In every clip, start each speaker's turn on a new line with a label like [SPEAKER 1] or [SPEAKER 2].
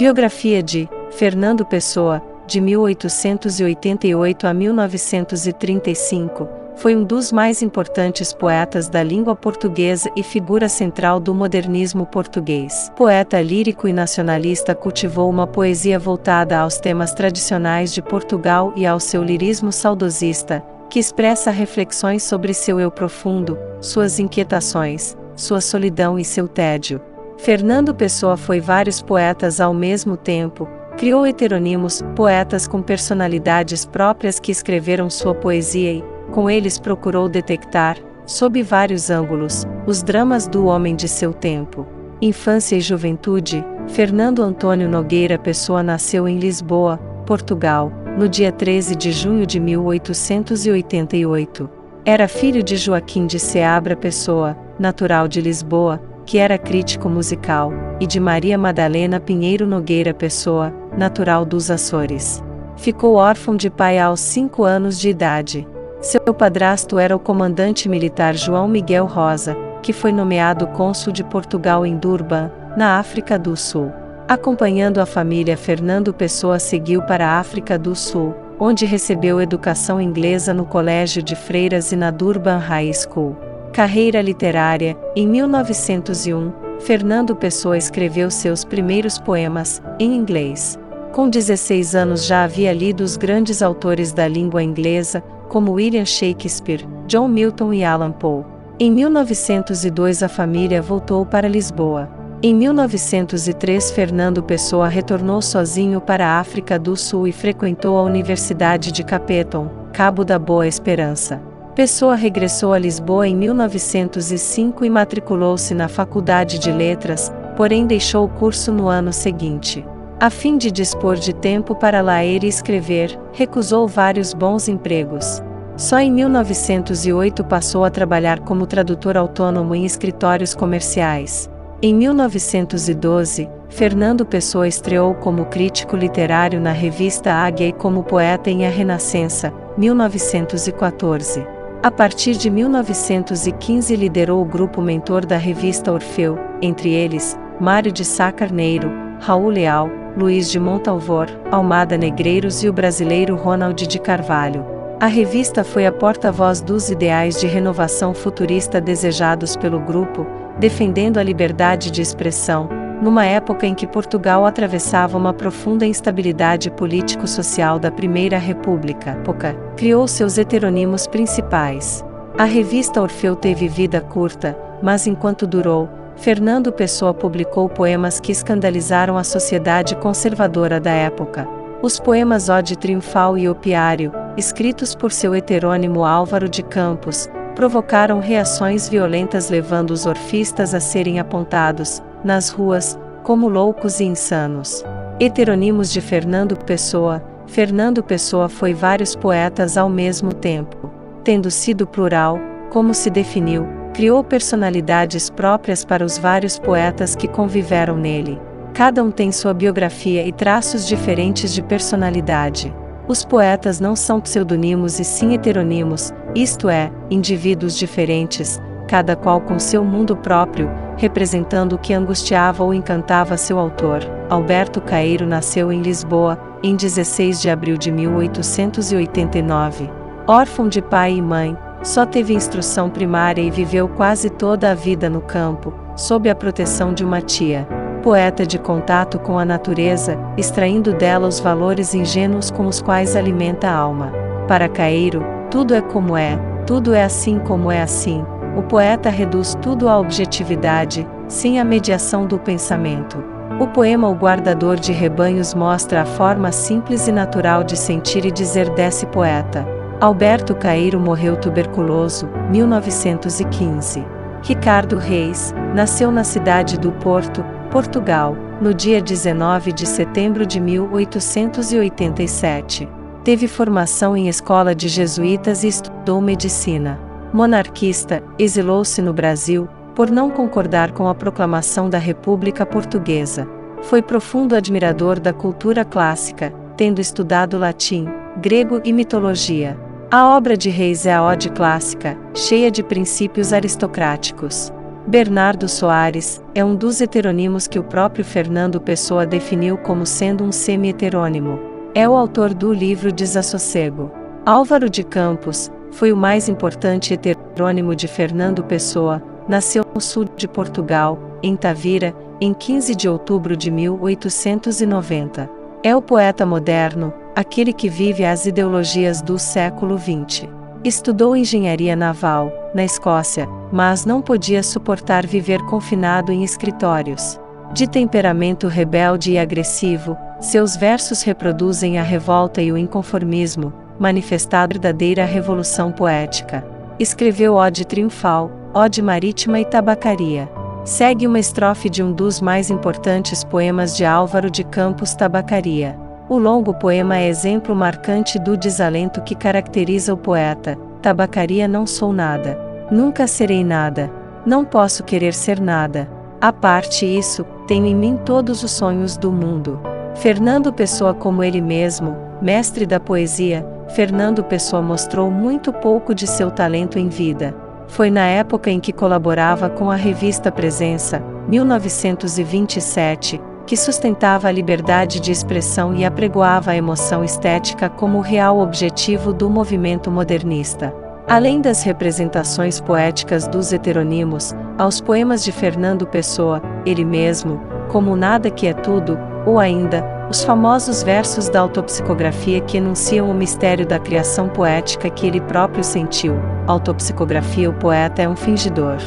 [SPEAKER 1] Biografia de Fernando Pessoa, de 1888 a 1935, foi um dos mais importantes poetas da língua portuguesa e figura central do modernismo português. Poeta lírico e nacionalista, cultivou uma poesia voltada aos temas tradicionais de Portugal e ao seu lirismo saudosista, que expressa reflexões sobre seu eu profundo, suas inquietações, sua solidão e seu tédio. Fernando Pessoa foi vários poetas ao mesmo tempo, criou heterônimos, poetas com personalidades próprias que escreveram sua poesia e, com eles, procurou detectar, sob vários ângulos, os dramas do homem de seu tempo. Infância e juventude, Fernando Antônio Nogueira Pessoa nasceu em Lisboa, Portugal, no dia 13 de junho de 1888. Era filho de Joaquim de Seabra Pessoa, natural de Lisboa, que era crítico musical, e de Maria Madalena Pinheiro Nogueira Pessoa, natural dos Açores. Ficou órfão de pai aos cinco anos de idade. Seu padrasto era o comandante militar João Miguel Rosa, que foi nomeado cônsul de Portugal em Durban, na África do Sul. Acompanhando a família, Fernando Pessoa seguiu para a África do Sul, onde recebeu educação inglesa no Colégio de Freiras e na Durban High School. Carreira literária: em 1901, Fernando Pessoa escreveu seus primeiros poemas, em inglês. Com 16 anos já havia lido os grandes autores da língua inglesa, como William Shakespeare, John Milton e Alan Poe. Em 1902 a família voltou para Lisboa. Em 1903 Fernando Pessoa retornou sozinho para a África do Sul e frequentou a Universidade de Capeton, Cabo da Boa Esperança. Pessoa regressou a Lisboa em 1905 e matriculou-se na Faculdade de Letras, porém deixou o curso no ano seguinte. A fim de dispor de tempo para ler e escrever, recusou vários bons empregos. Só em 1908 passou a trabalhar como tradutor autônomo em escritórios comerciais. Em 1912, Fernando Pessoa estreou como crítico literário na revista Águia e como poeta em A Renascença, 1914. A partir de 1915 liderou o grupo mentor da revista Orfeu, entre eles, Mário de Sá Carneiro, Raul Leal, Luiz de Montalvor, Almada Negreiros e o brasileiro Ronald de Carvalho. A revista foi a porta-voz dos ideais de renovação futurista desejados pelo grupo, defendendo a liberdade de expressão, numa época em que Portugal atravessava uma profunda instabilidade político-social da Primeira República, Poca, criou seus heteronimos principais. A revista Orfeu teve vida curta, mas enquanto durou, Fernando Pessoa publicou poemas que escandalizaram a sociedade conservadora da época. Os poemas Ode Triunfal e Opiário, escritos por seu heterônimo Álvaro de Campos, provocaram reações violentas levando os orfistas a serem apontados, nas ruas, como loucos e insanos. Heteronimos de Fernando Pessoa, Fernando Pessoa foi vários poetas ao mesmo tempo. Tendo sido plural, como se definiu, criou personalidades próprias para os vários poetas que conviveram nele. Cada um tem sua biografia e traços diferentes de personalidade. Os poetas não são pseudonimos e sim heteronimos, isto é, indivíduos diferentes, cada qual com seu mundo próprio, representando o que angustiava ou encantava seu autor. Alberto Caeiro nasceu em Lisboa, em 16 de abril de 1889. Órfão de pai e mãe, só teve instrução primária e viveu quase toda a vida no campo, sob a proteção de uma tia. Poeta de contato com a natureza, extraindo dela os valores ingênuos com os quais alimenta a alma. Para Caeiro, tudo é como é, tudo é assim como é assim, o poeta reduz tudo à objetividade, sem a mediação do pensamento. O poema O Guardador de Rebanhos mostra a forma simples e natural de sentir e dizer desse poeta. Alberto Caeiro morreu tuberculoso, 1915. Ricardo Reis, nasceu na cidade do Porto, Portugal, no dia 19 de setembro de 1887. Teve formação em escola de jesuítas e estudou medicina monarquista, exilou-se no Brasil, por não concordar com a proclamação da República Portuguesa. Foi profundo admirador da cultura clássica, tendo estudado latim, grego e mitologia. A obra de Reis é a ode clássica, cheia de princípios aristocráticos. Bernardo Soares é um dos heteronimos que o próprio Fernando Pessoa definiu como sendo um semi-heterônimo. É o autor do livro Desassossego. Álvaro de Campos foi o mais importante heterônimo de Fernando Pessoa, nasceu no sul de Portugal, em Tavira, em 15 de outubro de 1890. É o poeta moderno, aquele que vive as ideologias do século XX. Estudou engenharia naval, na Escócia, mas não podia suportar viver confinado em escritórios. De temperamento rebelde e agressivo, seus versos reproduzem a revolta e o inconformismo, manifestado verdadeira revolução poética. Escreveu Ode Triunfal, Ode Marítima e Tabacaria. Segue uma estrofe de um dos mais importantes poemas de Álvaro de Campos Tabacaria. O longo poema é exemplo marcante do desalento que caracteriza o poeta. Tabacaria não sou nada. Nunca serei nada. Não posso querer ser nada. A parte isso, tenho em mim todos os sonhos do mundo. Fernando Pessoa como ele mesmo, mestre da poesia, Fernando Pessoa mostrou muito pouco de seu talento em vida. Foi na época em que colaborava com a revista Presença, 1927, que sustentava a liberdade de expressão e apregoava a emoção estética como o real objetivo do movimento modernista. Além das representações poéticas dos heteronimos, aos poemas de Fernando Pessoa, ele mesmo, como Nada que é Tudo, ou ainda, os famosos versos da autopsicografia que enunciam o mistério da criação poética que ele próprio sentiu. Autopsicografia O poeta é um fingidor.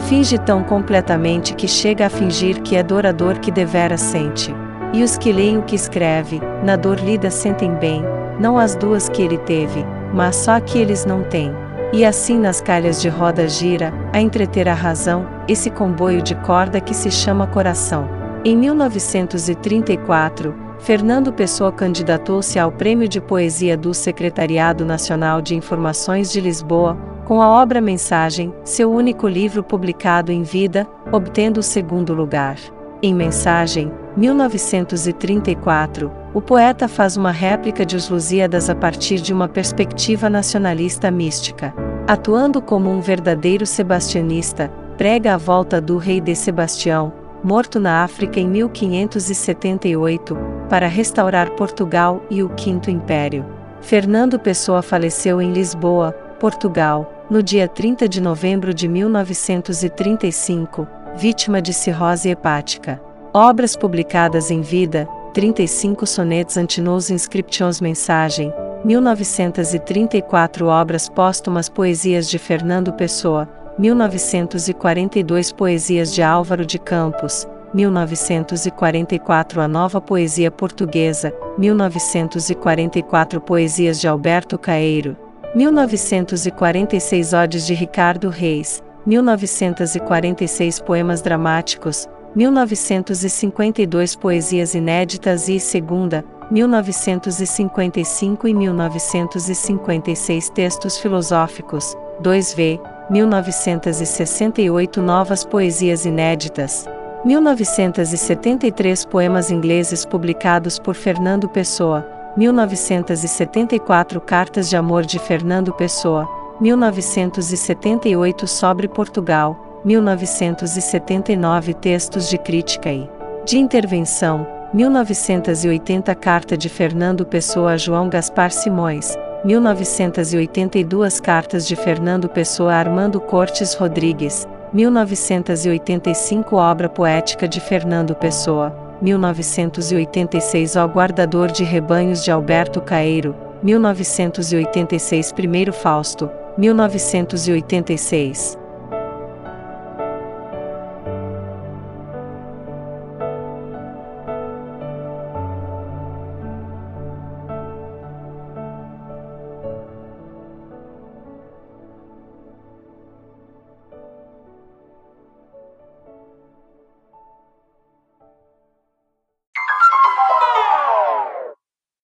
[SPEAKER 1] Finge tão completamente que chega a fingir que é dorador que devera sente. E os que leem o que escreve, na dor lida sentem bem, não as duas que ele teve, mas só que eles não têm. E assim nas calhas de roda gira, a entreter a razão, esse comboio de corda que se chama coração. Em 1934, Fernando Pessoa candidatou-se ao Prêmio de Poesia do Secretariado Nacional de Informações de Lisboa, com a obra Mensagem, seu único livro publicado em vida, obtendo o segundo lugar. Em Mensagem, 1934, o poeta faz uma réplica de Os Lusíadas a partir de uma perspectiva nacionalista mística. Atuando como um verdadeiro sebastianista, prega a volta do rei de Sebastião, morto na África em 1578, para restaurar Portugal e o Quinto Império. Fernando Pessoa faleceu em Lisboa, Portugal, no dia 30 de novembro de 1935, vítima de cirrose hepática. Obras publicadas em vida: 35 sonetos antinos inscriptions mensagem, 1934 obras póstumas Poesias de Fernando Pessoa, 1942 Poesias de Álvaro de Campos, 1944 A Nova Poesia Portuguesa, 1944 Poesias de Alberto Caeiro, 1946 Odes de Ricardo Reis, 1946 Poemas Dramáticos, 1952 Poesias Inéditas e Segunda, 1955 e 1956 Textos Filosóficos, 2v, 1968 Novas Poesias Inéditas, 1973 Poemas ingleses publicados por Fernando Pessoa, 1974 Cartas de Amor de Fernando Pessoa, 1978 Sobre Portugal, 1979 Textos de crítica e de intervenção, 1980 Carta de Fernando Pessoa a João Gaspar Simões, 1982 Cartas de Fernando Pessoa a Armando Cortes Rodrigues, 1985 Obra Poética de Fernando Pessoa, 1986 O Guardador de Rebanhos de Alberto Caeiro, 1986 Primeiro Fausto, 1986